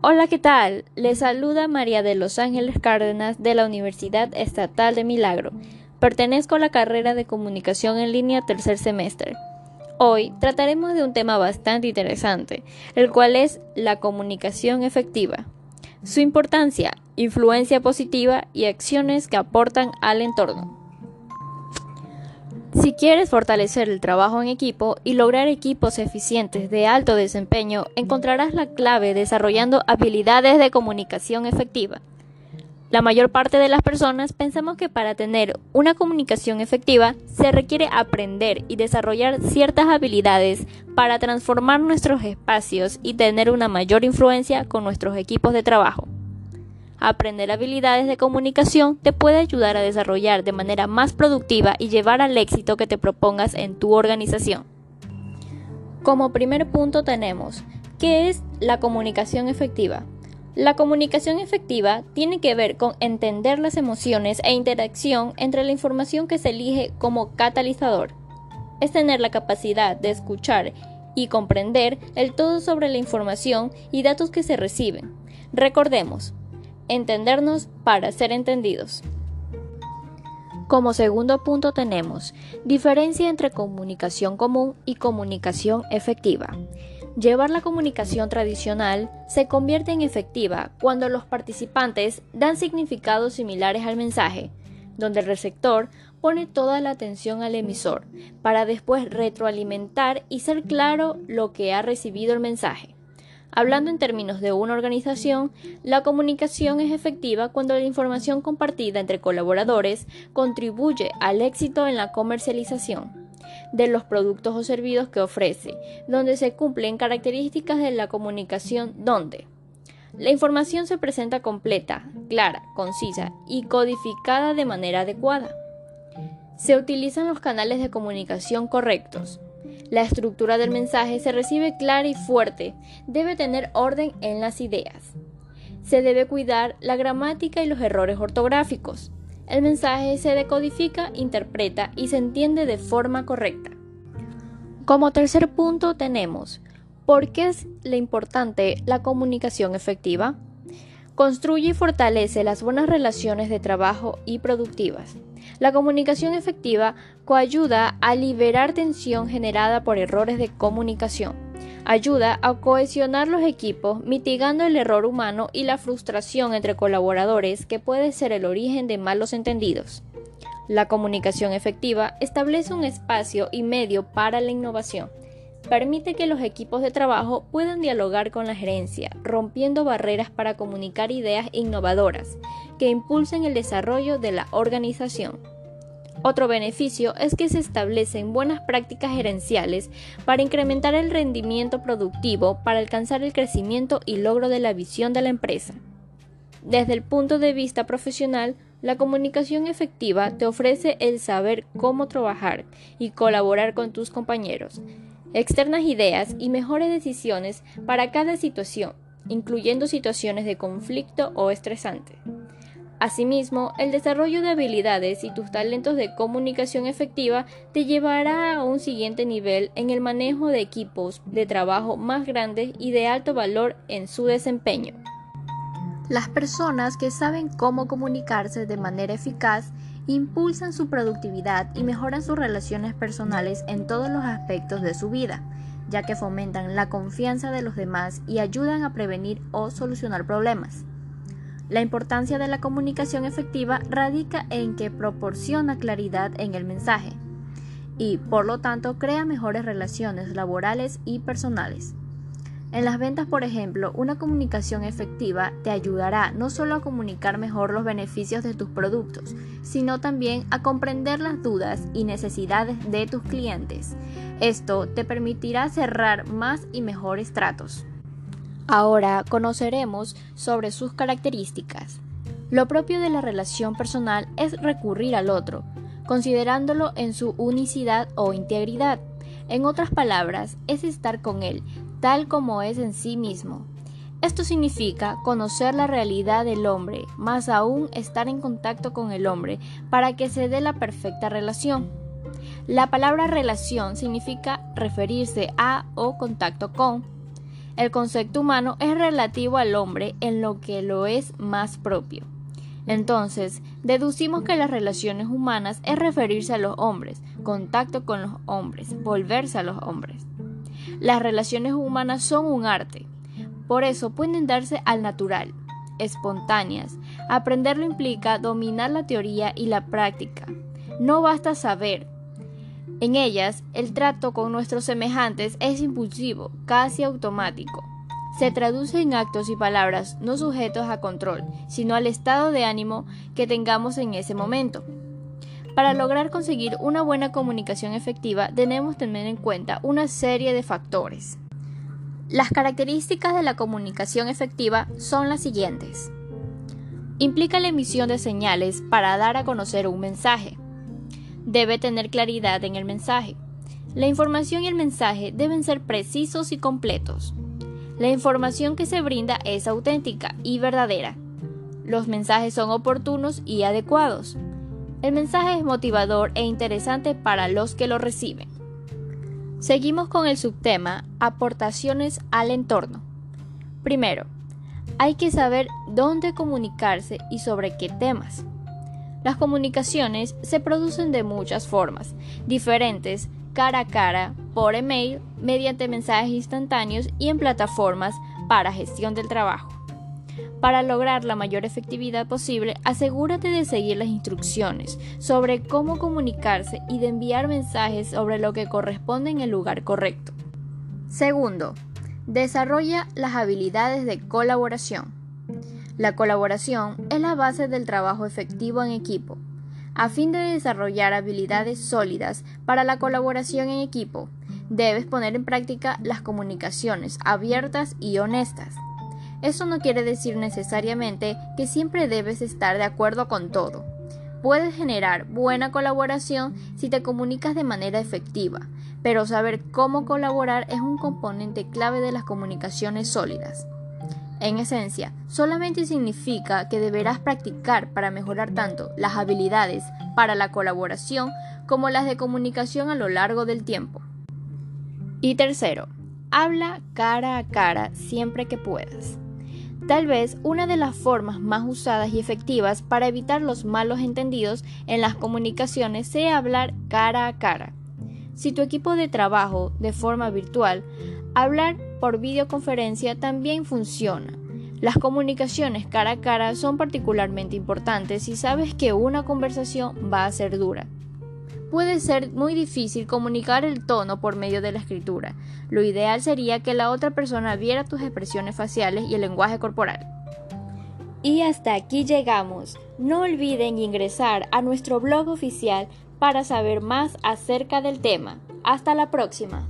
Hola, ¿qué tal? Les saluda María de Los Ángeles Cárdenas de la Universidad Estatal de Milagro. Pertenezco a la carrera de Comunicación en línea tercer semestre. Hoy trataremos de un tema bastante interesante, el cual es la comunicación efectiva. Su importancia, influencia positiva y acciones que aportan al entorno. Si quieres fortalecer el trabajo en equipo y lograr equipos eficientes de alto desempeño, encontrarás la clave desarrollando habilidades de comunicación efectiva. La mayor parte de las personas pensamos que para tener una comunicación efectiva se requiere aprender y desarrollar ciertas habilidades para transformar nuestros espacios y tener una mayor influencia con nuestros equipos de trabajo. Aprender habilidades de comunicación te puede ayudar a desarrollar de manera más productiva y llevar al éxito que te propongas en tu organización. Como primer punto tenemos, ¿qué es la comunicación efectiva? La comunicación efectiva tiene que ver con entender las emociones e interacción entre la información que se elige como catalizador. Es tener la capacidad de escuchar y comprender el todo sobre la información y datos que se reciben. Recordemos, entendernos para ser entendidos. Como segundo punto tenemos diferencia entre comunicación común y comunicación efectiva. Llevar la comunicación tradicional se convierte en efectiva cuando los participantes dan significados similares al mensaje, donde el receptor pone toda la atención al emisor para después retroalimentar y ser claro lo que ha recibido el mensaje. Hablando en términos de una organización, la comunicación es efectiva cuando la información compartida entre colaboradores contribuye al éxito en la comercialización de los productos o servicios que ofrece, donde se cumplen características de la comunicación donde la información se presenta completa, clara, concisa y codificada de manera adecuada. Se utilizan los canales de comunicación correctos, la estructura del mensaje se recibe clara y fuerte. Debe tener orden en las ideas. Se debe cuidar la gramática y los errores ortográficos. El mensaje se decodifica, interpreta y se entiende de forma correcta. Como tercer punto tenemos, ¿por qué es la importante la comunicación efectiva? Construye y fortalece las buenas relaciones de trabajo y productivas. La comunicación efectiva coayuda a liberar tensión generada por errores de comunicación. Ayuda a cohesionar los equipos, mitigando el error humano y la frustración entre colaboradores que puede ser el origen de malos entendidos. La comunicación efectiva establece un espacio y medio para la innovación permite que los equipos de trabajo puedan dialogar con la gerencia, rompiendo barreras para comunicar ideas innovadoras que impulsen el desarrollo de la organización. Otro beneficio es que se establecen buenas prácticas gerenciales para incrementar el rendimiento productivo para alcanzar el crecimiento y logro de la visión de la empresa. Desde el punto de vista profesional, la comunicación efectiva te ofrece el saber cómo trabajar y colaborar con tus compañeros, externas ideas y mejores decisiones para cada situación, incluyendo situaciones de conflicto o estresante. Asimismo, el desarrollo de habilidades y tus talentos de comunicación efectiva te llevará a un siguiente nivel en el manejo de equipos de trabajo más grandes y de alto valor en su desempeño. Las personas que saben cómo comunicarse de manera eficaz impulsan su productividad y mejoran sus relaciones personales en todos los aspectos de su vida, ya que fomentan la confianza de los demás y ayudan a prevenir o solucionar problemas. La importancia de la comunicación efectiva radica en que proporciona claridad en el mensaje y, por lo tanto, crea mejores relaciones laborales y personales. En las ventas, por ejemplo, una comunicación efectiva te ayudará no solo a comunicar mejor los beneficios de tus productos, sino también a comprender las dudas y necesidades de tus clientes. Esto te permitirá cerrar más y mejores tratos. Ahora conoceremos sobre sus características. Lo propio de la relación personal es recurrir al otro, considerándolo en su unicidad o integridad. En otras palabras, es estar con él, tal como es en sí mismo. Esto significa conocer la realidad del hombre, más aún estar en contacto con el hombre para que se dé la perfecta relación. La palabra relación significa referirse a o contacto con. El concepto humano es relativo al hombre en lo que lo es más propio. Entonces, deducimos que las relaciones humanas es referirse a los hombres, contacto con los hombres, volverse a los hombres. Las relaciones humanas son un arte, por eso pueden darse al natural, espontáneas. Aprenderlo implica dominar la teoría y la práctica. No basta saber. En ellas, el trato con nuestros semejantes es impulsivo, casi automático se traduce en actos y palabras no sujetos a control, sino al estado de ánimo que tengamos en ese momento. Para lograr conseguir una buena comunicación efectiva debemos tener en cuenta una serie de factores. Las características de la comunicación efectiva son las siguientes. Implica la emisión de señales para dar a conocer un mensaje. Debe tener claridad en el mensaje. La información y el mensaje deben ser precisos y completos. La información que se brinda es auténtica y verdadera. Los mensajes son oportunos y adecuados. El mensaje es motivador e interesante para los que lo reciben. Seguimos con el subtema Aportaciones al entorno. Primero, hay que saber dónde comunicarse y sobre qué temas. Las comunicaciones se producen de muchas formas, diferentes cara a cara, por email, mediante mensajes instantáneos y en plataformas para gestión del trabajo. Para lograr la mayor efectividad posible, asegúrate de seguir las instrucciones sobre cómo comunicarse y de enviar mensajes sobre lo que corresponde en el lugar correcto. Segundo, desarrolla las habilidades de colaboración. La colaboración es la base del trabajo efectivo en equipo a fin de desarrollar habilidades sólidas para la colaboración en equipo, debes poner en práctica las comunicaciones abiertas y honestas. Eso no quiere decir necesariamente que siempre debes estar de acuerdo con todo. Puedes generar buena colaboración si te comunicas de manera efectiva, pero saber cómo colaborar es un componente clave de las comunicaciones sólidas. En esencia, solamente significa que deberás practicar para mejorar tanto las habilidades para la colaboración como las de comunicación a lo largo del tiempo. Y tercero, habla cara a cara siempre que puedas. Tal vez una de las formas más usadas y efectivas para evitar los malos entendidos en las comunicaciones sea hablar cara a cara. Si tu equipo de trabajo de forma virtual, hablar por videoconferencia también funciona. Las comunicaciones cara a cara son particularmente importantes si sabes que una conversación va a ser dura. Puede ser muy difícil comunicar el tono por medio de la escritura. Lo ideal sería que la otra persona viera tus expresiones faciales y el lenguaje corporal. Y hasta aquí llegamos. No olviden ingresar a nuestro blog oficial para saber más acerca del tema. Hasta la próxima.